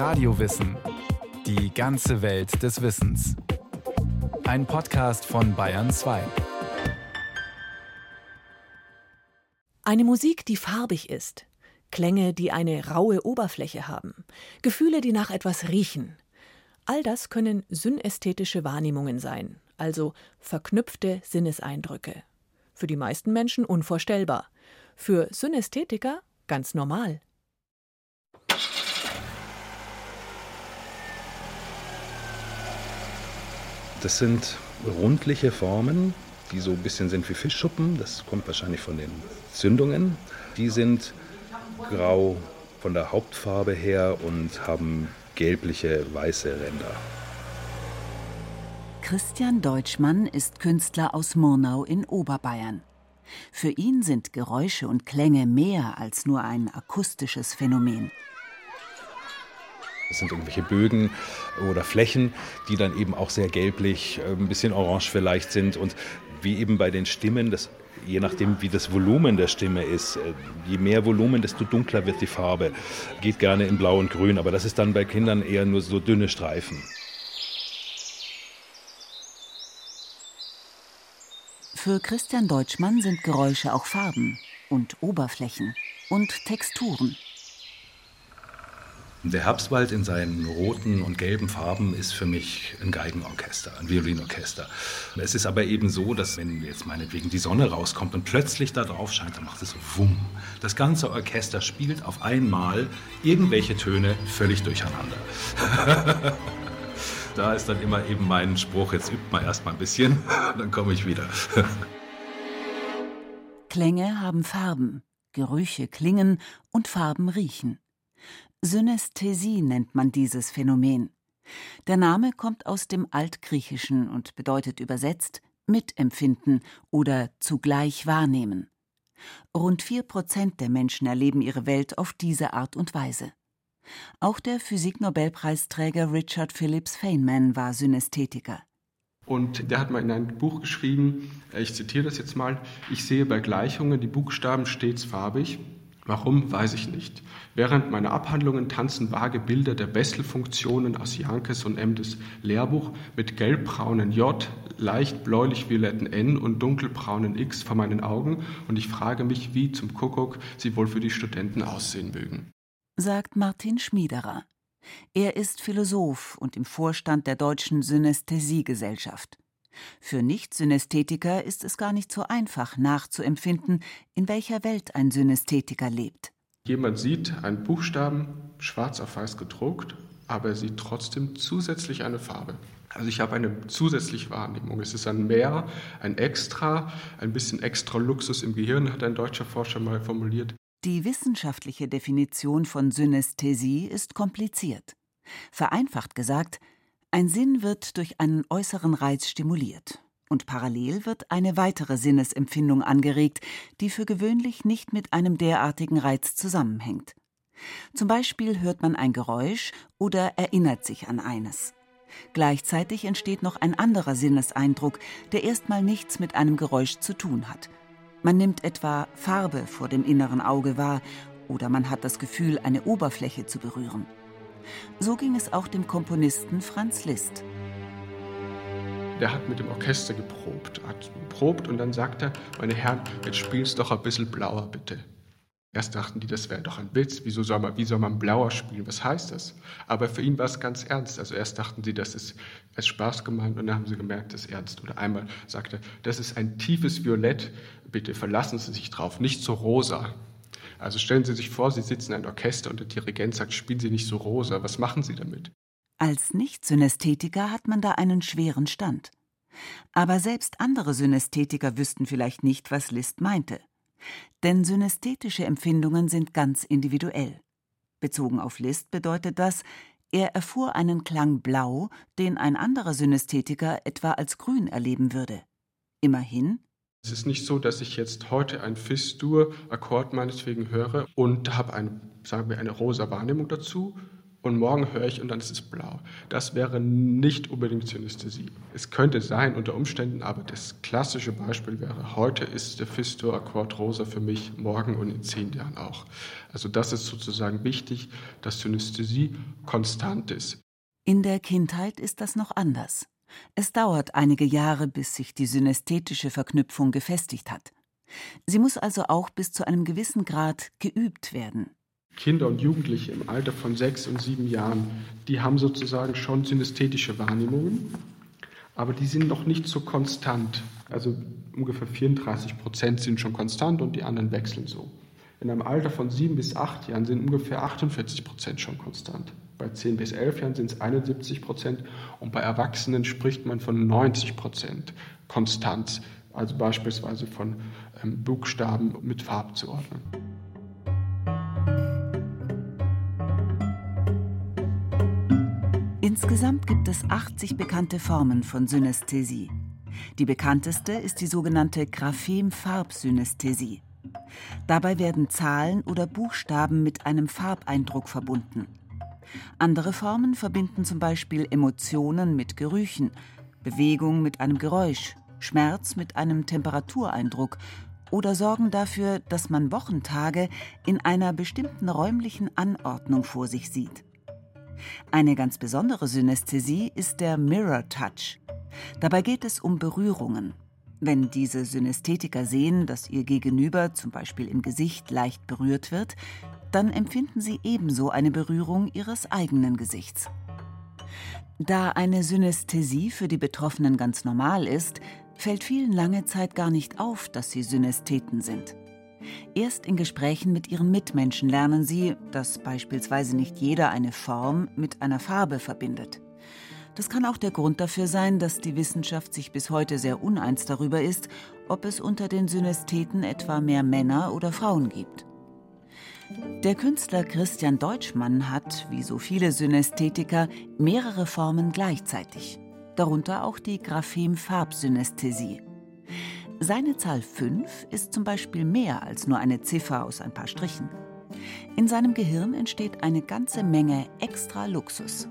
Radiowissen. Die ganze Welt des Wissens. Ein Podcast von Bayern 2. Eine Musik, die farbig ist. Klänge, die eine raue Oberfläche haben. Gefühle, die nach etwas riechen. All das können synästhetische Wahrnehmungen sein, also verknüpfte Sinneseindrücke. Für die meisten Menschen unvorstellbar. Für Synästhetiker ganz normal. Das sind rundliche Formen, die so ein bisschen sind wie Fischschuppen. Das kommt wahrscheinlich von den Zündungen. Die sind grau von der Hauptfarbe her und haben gelbliche, weiße Ränder. Christian Deutschmann ist Künstler aus Murnau in Oberbayern. Für ihn sind Geräusche und Klänge mehr als nur ein akustisches Phänomen. Das sind irgendwelche Bögen oder Flächen, die dann eben auch sehr gelblich, äh, ein bisschen orange vielleicht sind. Und wie eben bei den Stimmen, das, je nachdem wie das Volumen der Stimme ist, äh, je mehr Volumen, desto dunkler wird die Farbe. Geht gerne in Blau und Grün, aber das ist dann bei Kindern eher nur so dünne Streifen. Für Christian Deutschmann sind Geräusche auch Farben und Oberflächen und Texturen. Der Herbstwald in seinen roten und gelben Farben ist für mich ein Geigenorchester, ein Violinorchester. Es ist aber eben so, dass wenn jetzt meinetwegen die Sonne rauskommt und plötzlich da drauf scheint, dann macht es so wumm. Das ganze Orchester spielt auf einmal irgendwelche Töne völlig durcheinander. da ist dann immer eben mein Spruch, jetzt übt mal erst mal ein bisschen, dann komme ich wieder. Klänge haben Farben, Gerüche klingen und Farben riechen. Synästhesie nennt man dieses Phänomen. Der Name kommt aus dem Altgriechischen und bedeutet übersetzt mitempfinden oder zugleich wahrnehmen. Rund vier Prozent der Menschen erleben ihre Welt auf diese Art und Weise. Auch der Physiknobelpreisträger Richard Phillips Feynman war Synästhetiker. Und der hat mal in einem Buch geschrieben, ich zitiere das jetzt mal, ich sehe bei Gleichungen die Buchstaben stets farbig, Warum, weiß ich nicht. Während meiner Abhandlungen tanzen vage Bilder der Bessel-Funktionen aus Jankes und Emdes Lehrbuch mit gelbbraunen J, leicht bläulich-violetten N und dunkelbraunen X vor meinen Augen und ich frage mich, wie zum Kuckuck sie wohl für die Studenten aussehen mögen. Sagt Martin Schmiederer. Er ist Philosoph und im Vorstand der Deutschen Synästhesiegesellschaft. Für Nicht-Synästhetiker ist es gar nicht so einfach nachzuempfinden, in welcher Welt ein Synästhetiker lebt. Jemand sieht einen Buchstaben schwarz auf weiß gedruckt, aber er sieht trotzdem zusätzlich eine Farbe. Also ich habe eine zusätzliche Wahrnehmung. Es ist ein Mehr, ein Extra, ein bisschen extra Luxus im Gehirn, hat ein deutscher Forscher mal formuliert. Die wissenschaftliche Definition von Synästhesie ist kompliziert. Vereinfacht gesagt, ein Sinn wird durch einen äußeren Reiz stimuliert und parallel wird eine weitere Sinnesempfindung angeregt, die für gewöhnlich nicht mit einem derartigen Reiz zusammenhängt. Zum Beispiel hört man ein Geräusch oder erinnert sich an eines. Gleichzeitig entsteht noch ein anderer Sinneseindruck, der erstmal nichts mit einem Geräusch zu tun hat. Man nimmt etwa Farbe vor dem inneren Auge wahr oder man hat das Gefühl, eine Oberfläche zu berühren. So ging es auch dem Komponisten Franz Liszt. Der hat mit dem Orchester geprobt, hat geprobt und dann sagt er, meine Herren, jetzt spielst doch ein bisschen blauer bitte. Erst dachten die, das wäre doch ein Witz. Wieso soll man, wie soll man blauer spielen? Was heißt das? Aber für ihn war es ganz ernst. Also erst dachten sie, das ist als Spaß gemeint und dann haben sie gemerkt, das ist ernst. Oder einmal sagte er, das ist ein tiefes Violett. Bitte verlassen Sie sich drauf, nicht so rosa. Also stellen Sie sich vor, Sie sitzen in einem Orchester und der Dirigent sagt, spielen Sie nicht so rosa. Was machen Sie damit? Als Nicht-Synästhetiker hat man da einen schweren Stand. Aber selbst andere Synästhetiker wüssten vielleicht nicht, was Liszt meinte. Denn synästhetische Empfindungen sind ganz individuell. Bezogen auf Liszt bedeutet das, er erfuhr einen Klang blau, den ein anderer Synästhetiker etwa als grün erleben würde. Immerhin, es ist nicht so, dass ich jetzt heute ein Fis-Dur-Akkord meinetwegen höre und habe eine, sagen wir, eine rosa Wahrnehmung dazu und morgen höre ich und dann ist es blau. Das wäre nicht unbedingt Synästhesie. Es könnte sein unter Umständen, aber das klassische Beispiel wäre, heute ist der Fistur-Akkord rosa für mich, morgen und in zehn Jahren auch. Also das ist sozusagen wichtig, dass Synästhesie konstant ist. In der Kindheit ist das noch anders. Es dauert einige Jahre, bis sich die synästhetische Verknüpfung gefestigt hat. Sie muss also auch bis zu einem gewissen Grad geübt werden. Kinder und Jugendliche im Alter von sechs und sieben Jahren, die haben sozusagen schon synästhetische Wahrnehmungen, aber die sind noch nicht so konstant. Also ungefähr 34 Prozent sind schon konstant und die anderen wechseln so. In einem Alter von sieben bis acht Jahren sind ungefähr 48 Prozent schon konstant. Bei zehn bis elf Jahren sind es 71 Prozent und bei Erwachsenen spricht man von 90 Prozent Konstanz, also beispielsweise von ähm, Buchstaben mit Farb zu ordnen. Insgesamt gibt es 80 bekannte Formen von Synästhesie. Die bekannteste ist die sogenannte Graphem-Farbsynästhesie. Dabei werden Zahlen oder Buchstaben mit einem Farbeindruck verbunden. Andere Formen verbinden zum Beispiel Emotionen mit Gerüchen, Bewegung mit einem Geräusch, Schmerz mit einem Temperatureindruck oder sorgen dafür, dass man Wochentage in einer bestimmten räumlichen Anordnung vor sich sieht. Eine ganz besondere Synästhesie ist der Mirror Touch. Dabei geht es um Berührungen. Wenn diese Synästhetiker sehen, dass ihr Gegenüber zum Beispiel im Gesicht leicht berührt wird, dann empfinden sie ebenso eine Berührung ihres eigenen Gesichts. Da eine Synästhesie für die Betroffenen ganz normal ist, fällt vielen lange Zeit gar nicht auf, dass sie Synästheten sind. Erst in Gesprächen mit ihren Mitmenschen lernen sie, dass beispielsweise nicht jeder eine Form mit einer Farbe verbindet. Das kann auch der Grund dafür sein, dass die Wissenschaft sich bis heute sehr uneins darüber ist, ob es unter den Synästheten etwa mehr Männer oder Frauen gibt. Der Künstler Christian Deutschmann hat, wie so viele Synästhetiker, mehrere Formen gleichzeitig, darunter auch die Graphem-Farbsynästhesie. Seine Zahl 5 ist zum Beispiel mehr als nur eine Ziffer aus ein paar Strichen. In seinem Gehirn entsteht eine ganze Menge extra Luxus.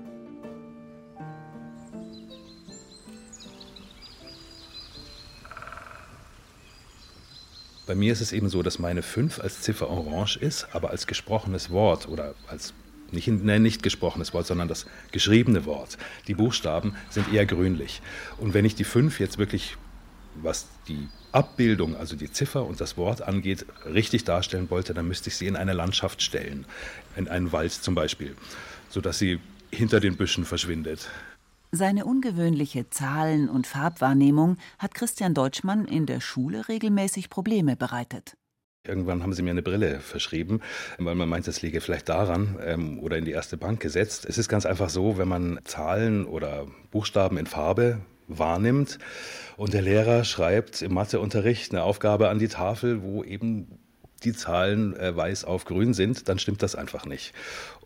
Bei mir ist es eben so, dass meine 5 als Ziffer orange ist, aber als gesprochenes Wort oder als nicht, nein, nicht gesprochenes Wort, sondern das geschriebene Wort. Die Buchstaben sind eher grünlich. Und wenn ich die 5 jetzt wirklich was die Abbildung, also die Ziffer und das Wort angeht, richtig darstellen wollte, dann müsste ich sie in eine Landschaft stellen, in einen Wald zum Beispiel, sodass sie hinter den Büschen verschwindet. Seine ungewöhnliche Zahlen- und Farbwahrnehmung hat Christian Deutschmann in der Schule regelmäßig Probleme bereitet. Irgendwann haben sie mir eine Brille verschrieben, weil man meint, es liege vielleicht daran ähm, oder in die erste Bank gesetzt. Es ist ganz einfach so, wenn man Zahlen oder Buchstaben in Farbe wahrnimmt und der Lehrer schreibt im Matheunterricht eine Aufgabe an die Tafel, wo eben die Zahlen äh, weiß auf grün sind, dann stimmt das einfach nicht.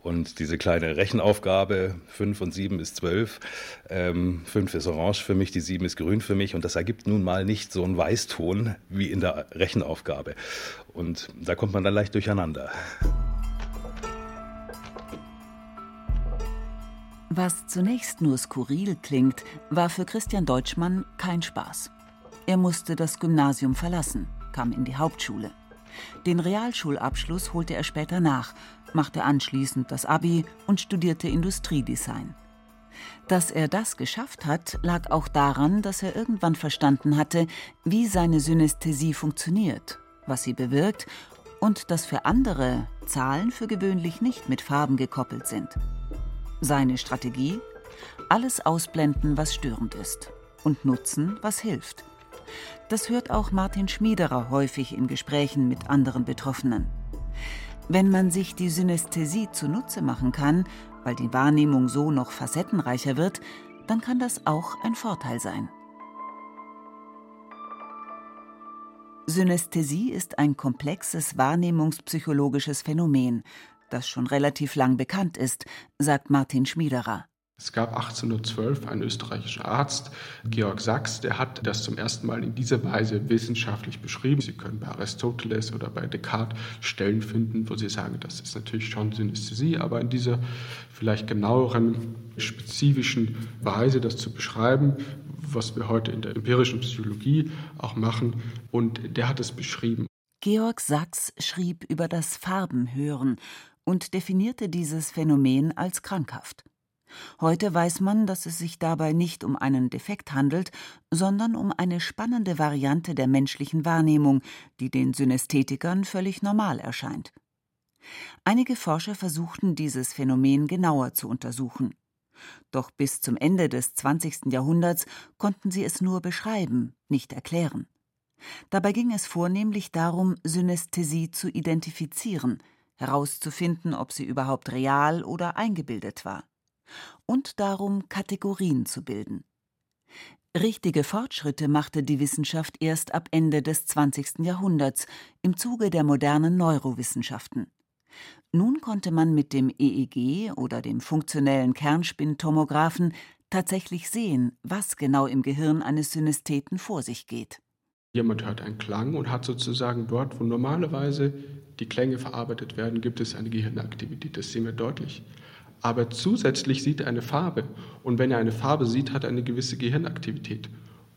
Und diese kleine Rechenaufgabe, 5 und 7 ist 12, ähm, 5 ist orange für mich, die 7 ist grün für mich und das ergibt nun mal nicht so einen Weißton wie in der Rechenaufgabe. Und da kommt man dann leicht durcheinander. Was zunächst nur skurril klingt, war für Christian Deutschmann kein Spaß. Er musste das Gymnasium verlassen, kam in die Hauptschule. Den Realschulabschluss holte er später nach, machte anschließend das Abi und studierte Industriedesign. Dass er das geschafft hat, lag auch daran, dass er irgendwann verstanden hatte, wie seine Synästhesie funktioniert, was sie bewirkt und dass für andere Zahlen für gewöhnlich nicht mit Farben gekoppelt sind. Seine Strategie? Alles ausblenden, was störend ist und nutzen, was hilft. Das hört auch Martin Schmiederer häufig in Gesprächen mit anderen Betroffenen. Wenn man sich die Synästhesie zunutze machen kann, weil die Wahrnehmung so noch facettenreicher wird, dann kann das auch ein Vorteil sein. Synästhesie ist ein komplexes wahrnehmungspsychologisches Phänomen, das schon relativ lang bekannt ist, sagt Martin Schmiederer. Es gab 1812 einen österreichischen Arzt, Georg Sachs, der hat das zum ersten Mal in dieser Weise wissenschaftlich beschrieben. Sie können bei Aristoteles oder bei Descartes Stellen finden, wo Sie sagen, das ist natürlich schon Synästhesie, aber in dieser vielleicht genaueren, spezifischen Weise, das zu beschreiben, was wir heute in der empirischen Psychologie auch machen. Und der hat es beschrieben. Georg Sachs schrieb über das Farbenhören und definierte dieses Phänomen als krankhaft. Heute weiß man, dass es sich dabei nicht um einen Defekt handelt, sondern um eine spannende Variante der menschlichen Wahrnehmung, die den Synästhetikern völlig normal erscheint. Einige Forscher versuchten dieses Phänomen genauer zu untersuchen. Doch bis zum Ende des 20. Jahrhunderts konnten sie es nur beschreiben, nicht erklären. Dabei ging es vornehmlich darum, Synästhesie zu identifizieren, herauszufinden, ob sie überhaupt real oder eingebildet war und darum, Kategorien zu bilden. Richtige Fortschritte machte die Wissenschaft erst ab Ende des 20. Jahrhunderts im Zuge der modernen Neurowissenschaften. Nun konnte man mit dem EEG oder dem funktionellen Kernspintomographen tatsächlich sehen, was genau im Gehirn eines Synästheten vor sich geht. Jemand hört einen Klang und hat sozusagen dort, wo normalerweise die Klänge verarbeitet werden, gibt es eine Gehirnaktivität. Das sehen wir deutlich aber zusätzlich sieht er eine Farbe. Und wenn er eine Farbe sieht, hat er eine gewisse Gehirnaktivität.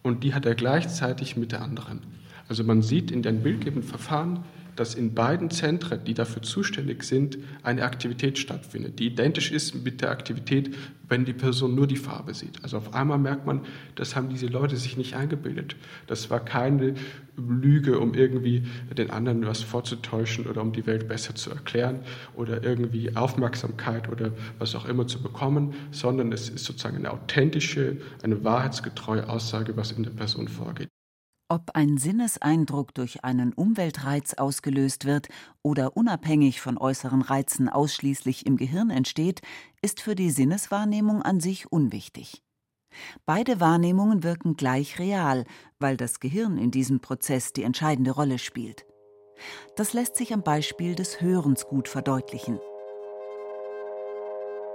Und die hat er gleichzeitig mit der anderen. Also man sieht in den bildgebenden Verfahren, dass in beiden Zentren, die dafür zuständig sind, eine Aktivität stattfindet, die identisch ist mit der Aktivität, wenn die Person nur die Farbe sieht. Also auf einmal merkt man, das haben diese Leute sich nicht eingebildet. Das war keine Lüge, um irgendwie den anderen was vorzutäuschen oder um die Welt besser zu erklären oder irgendwie Aufmerksamkeit oder was auch immer zu bekommen, sondern es ist sozusagen eine authentische, eine wahrheitsgetreue Aussage, was in der Person vorgeht. Ob ein Sinneseindruck durch einen Umweltreiz ausgelöst wird oder unabhängig von äußeren Reizen ausschließlich im Gehirn entsteht, ist für die Sinneswahrnehmung an sich unwichtig. Beide Wahrnehmungen wirken gleich real, weil das Gehirn in diesem Prozess die entscheidende Rolle spielt. Das lässt sich am Beispiel des Hörens gut verdeutlichen.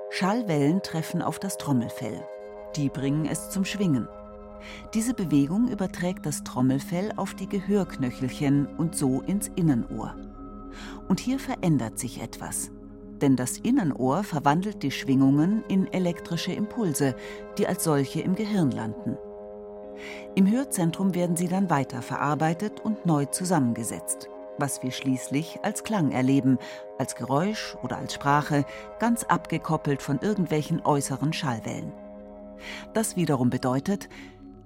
Schallwellen treffen auf das Trommelfell. Die bringen es zum Schwingen. Diese Bewegung überträgt das Trommelfell auf die Gehörknöchelchen und so ins Innenohr. Und hier verändert sich etwas. Denn das Innenohr verwandelt die Schwingungen in elektrische Impulse, die als solche im Gehirn landen. Im Hörzentrum werden sie dann weiter verarbeitet und neu zusammengesetzt, was wir schließlich als Klang erleben, als Geräusch oder als Sprache, ganz abgekoppelt von irgendwelchen äußeren Schallwellen. Das wiederum bedeutet,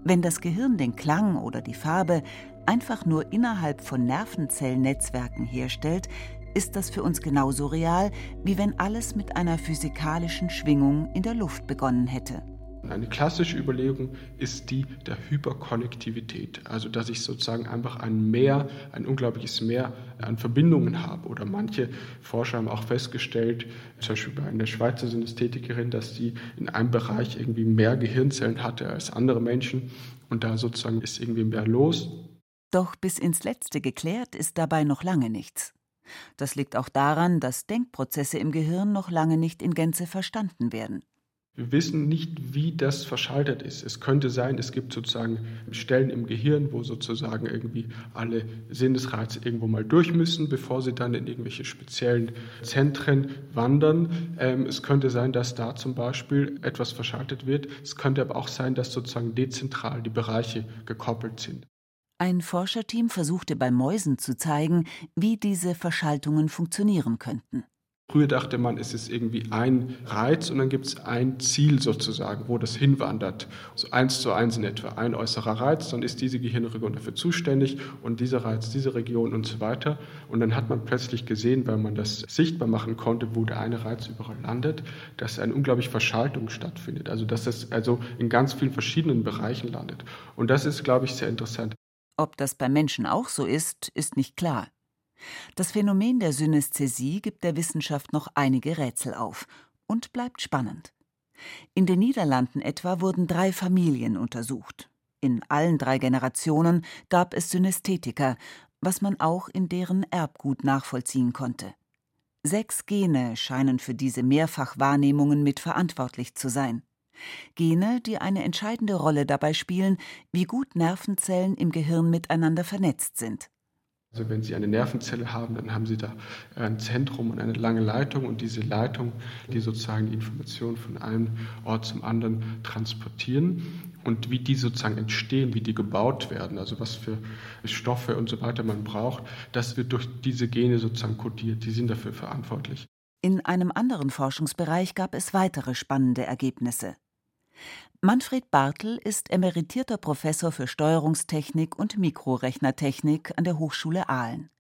wenn das Gehirn den Klang oder die Farbe einfach nur innerhalb von Nervenzellennetzwerken herstellt, ist das für uns genauso real, wie wenn alles mit einer physikalischen Schwingung in der Luft begonnen hätte. Eine klassische Überlegung ist die der Hyperkonnektivität, also dass ich sozusagen einfach ein Mehr, ein unglaubliches Mehr an Verbindungen habe. Oder manche Forscher haben auch festgestellt, zum Beispiel bei einer Schweizer Synästhetikerin, dass sie in einem Bereich irgendwie mehr Gehirnzellen hatte als andere Menschen und da sozusagen ist irgendwie mehr los. Doch bis ins Letzte geklärt ist dabei noch lange nichts. Das liegt auch daran, dass Denkprozesse im Gehirn noch lange nicht in Gänze verstanden werden. Wir wissen nicht, wie das verschaltet ist. Es könnte sein, es gibt sozusagen Stellen im Gehirn, wo sozusagen irgendwie alle Sinnesreize irgendwo mal durch müssen, bevor sie dann in irgendwelche speziellen Zentren wandern. Ähm, es könnte sein, dass da zum Beispiel etwas verschaltet wird. Es könnte aber auch sein, dass sozusagen dezentral die Bereiche gekoppelt sind. Ein Forscherteam versuchte bei Mäusen zu zeigen, wie diese Verschaltungen funktionieren könnten. Früher dachte man, es ist irgendwie ein Reiz und dann gibt es ein Ziel sozusagen, wo das hinwandert. So eins zu eins in etwa. Ein äußerer Reiz, dann ist diese Gehirnregion dafür zuständig und dieser Reiz, diese Region und so weiter. Und dann hat man plötzlich gesehen, weil man das sichtbar machen konnte, wo der eine Reiz überall landet, dass eine unglaubliche Verschaltung stattfindet. Also dass es also in ganz vielen verschiedenen Bereichen landet. Und das ist, glaube ich, sehr interessant. Ob das bei Menschen auch so ist, ist nicht klar. Das Phänomen der Synästhesie gibt der Wissenschaft noch einige Rätsel auf und bleibt spannend. In den Niederlanden etwa wurden drei Familien untersucht. In allen drei Generationen gab es Synästhetiker, was man auch in deren Erbgut nachvollziehen konnte. Sechs Gene scheinen für diese Mehrfachwahrnehmungen mitverantwortlich zu sein. Gene, die eine entscheidende Rolle dabei spielen, wie gut Nervenzellen im Gehirn miteinander vernetzt sind. Also wenn Sie eine Nervenzelle haben, dann haben Sie da ein Zentrum und eine lange Leitung und diese Leitung, die sozusagen die Information von einem Ort zum anderen transportieren und wie die sozusagen entstehen, wie die gebaut werden, also was für Stoffe und so weiter man braucht, das wird durch diese Gene sozusagen kodiert, die sind dafür verantwortlich. In einem anderen Forschungsbereich gab es weitere spannende Ergebnisse. Manfred Bartel ist emeritierter Professor für Steuerungstechnik und Mikrorechnertechnik an der Hochschule Aalen.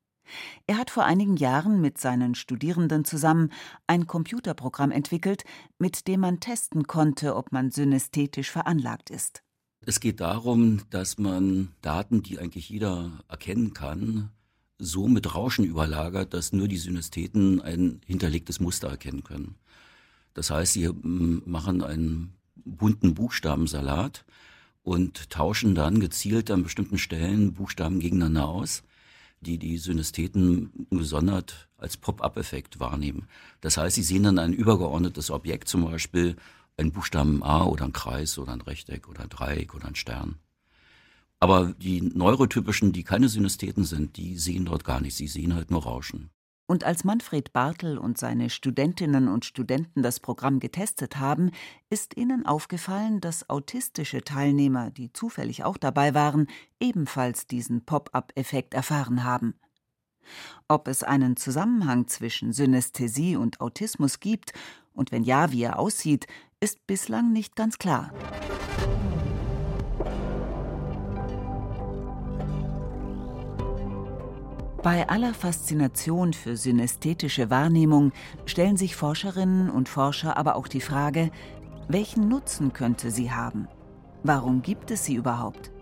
Er hat vor einigen Jahren mit seinen Studierenden zusammen ein Computerprogramm entwickelt, mit dem man testen konnte, ob man synästhetisch veranlagt ist. Es geht darum, dass man Daten, die eigentlich jeder erkennen kann, so mit Rauschen überlagert, dass nur die Synästheten ein hinterlegtes Muster erkennen können. Das heißt, sie hm, machen einen bunten Buchstabensalat und tauschen dann gezielt an bestimmten Stellen Buchstaben gegeneinander aus, die die Synästheten gesondert als Pop-up-Effekt wahrnehmen. Das heißt, sie sehen dann ein übergeordnetes Objekt, zum Beispiel ein Buchstaben A oder ein Kreis oder ein Rechteck oder ein Dreieck oder ein Stern. Aber die neurotypischen, die keine Synästheten sind, die sehen dort gar nichts, sie sehen halt nur Rauschen. Und als Manfred Bartel und seine Studentinnen und Studenten das Programm getestet haben, ist ihnen aufgefallen, dass autistische Teilnehmer, die zufällig auch dabei waren, ebenfalls diesen Pop-up-Effekt erfahren haben. Ob es einen Zusammenhang zwischen Synästhesie und Autismus gibt und wenn ja, wie er aussieht, ist bislang nicht ganz klar. Bei aller Faszination für synästhetische Wahrnehmung stellen sich Forscherinnen und Forscher aber auch die Frage, welchen Nutzen könnte sie haben? Warum gibt es sie überhaupt?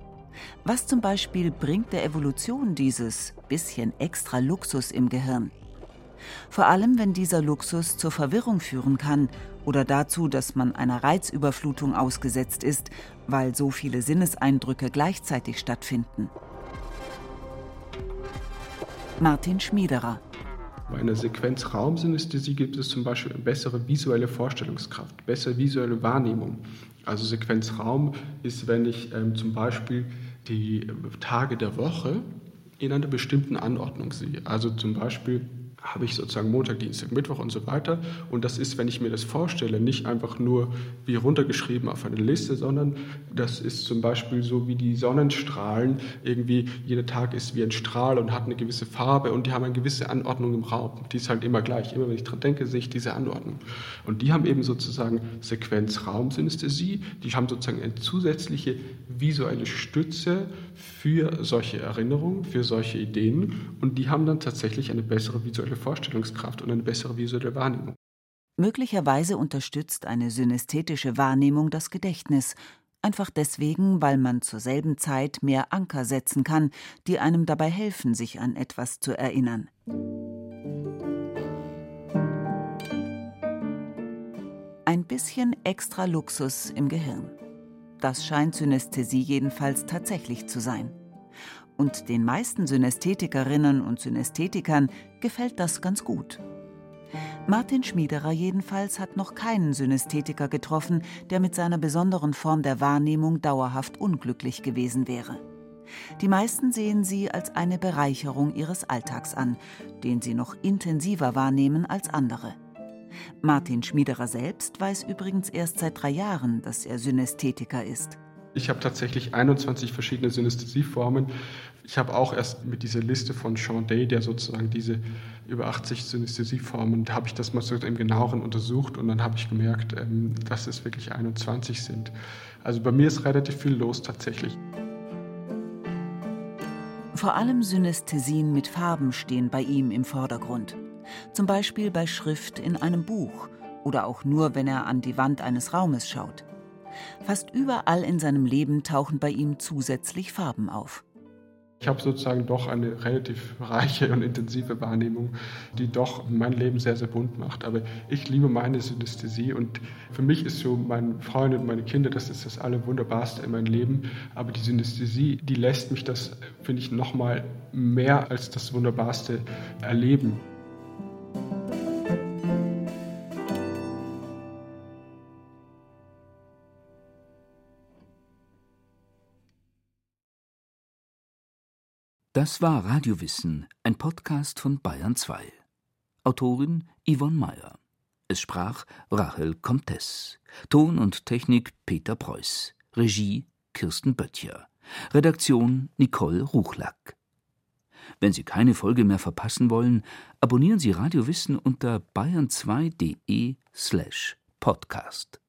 Was zum Beispiel bringt der Evolution dieses bisschen extra Luxus im Gehirn? Vor allem, wenn dieser Luxus zur Verwirrung führen kann oder dazu, dass man einer Reizüberflutung ausgesetzt ist, weil so viele Sinneseindrücke gleichzeitig stattfinden. Martin Schmiederer. Bei einer Sequenzraumsynästhesie gibt es zum Beispiel bessere visuelle Vorstellungskraft, bessere visuelle Wahrnehmung. Also Sequenzraum ist, wenn ich ähm, zum Beispiel die Tage der Woche in einer bestimmten Anordnung sehe. Also zum Beispiel habe ich sozusagen Montag, Dienstag, Mittwoch und so weiter. Und das ist, wenn ich mir das vorstelle, nicht einfach nur wie runtergeschrieben auf eine Liste, sondern das ist zum Beispiel so wie die Sonnenstrahlen. Irgendwie jeder Tag ist wie ein Strahl und hat eine gewisse Farbe und die haben eine gewisse Anordnung im Raum. Die ist halt immer gleich. Immer wenn ich dran denke, sehe ich diese Anordnung. Und die haben eben sozusagen Sequenzraumsynästhesie. Die haben sozusagen eine zusätzliche visuelle Stütze für solche Erinnerungen, für solche Ideen. Und die haben dann tatsächlich eine bessere visuelle visuelle Vorstellungskraft und eine bessere visuelle Wahrnehmung. Möglicherweise unterstützt eine synästhetische Wahrnehmung das Gedächtnis, einfach deswegen, weil man zur selben Zeit mehr Anker setzen kann, die einem dabei helfen, sich an etwas zu erinnern. Ein bisschen extra Luxus im Gehirn. Das scheint Synästhesie jedenfalls tatsächlich zu sein. Und den meisten Synästhetikerinnen und Synästhetikern gefällt das ganz gut. Martin Schmiederer jedenfalls hat noch keinen Synästhetiker getroffen, der mit seiner besonderen Form der Wahrnehmung dauerhaft unglücklich gewesen wäre. Die meisten sehen sie als eine Bereicherung ihres Alltags an, den sie noch intensiver wahrnehmen als andere. Martin Schmiederer selbst weiß übrigens erst seit drei Jahren, dass er Synästhetiker ist. Ich habe tatsächlich 21 verschiedene Synästhesieformen. Ich habe auch erst mit dieser Liste von Sean Day, der sozusagen diese über 80 Synästhesieformen, da habe ich das mal so im genaueren untersucht und dann habe ich gemerkt, ähm, dass es wirklich 21 sind. Also bei mir ist relativ viel los tatsächlich. Vor allem Synästhesien mit Farben stehen bei ihm im Vordergrund. Zum Beispiel bei Schrift in einem Buch oder auch nur, wenn er an die Wand eines Raumes schaut. Fast überall in seinem Leben tauchen bei ihm zusätzlich Farben auf. Ich habe sozusagen doch eine relativ reiche und intensive Wahrnehmung, die doch mein Leben sehr, sehr bunt macht. Aber ich liebe meine Synästhesie und für mich ist so mein Freund und meine Kinder, das ist das Allerwunderbarste in meinem Leben. Aber die Synästhesie, die lässt mich das, finde ich, noch mal mehr als das Wunderbarste erleben. Das war Radiowissen, ein Podcast von Bayern 2. Autorin Yvonne Meyer. Es sprach Rachel Comtes. Ton und Technik Peter Preuß. Regie Kirsten Böttcher. Redaktion Nicole Ruchlack. Wenn Sie keine Folge mehr verpassen wollen, abonnieren Sie Radiowissen unter bayern2.de slash podcast.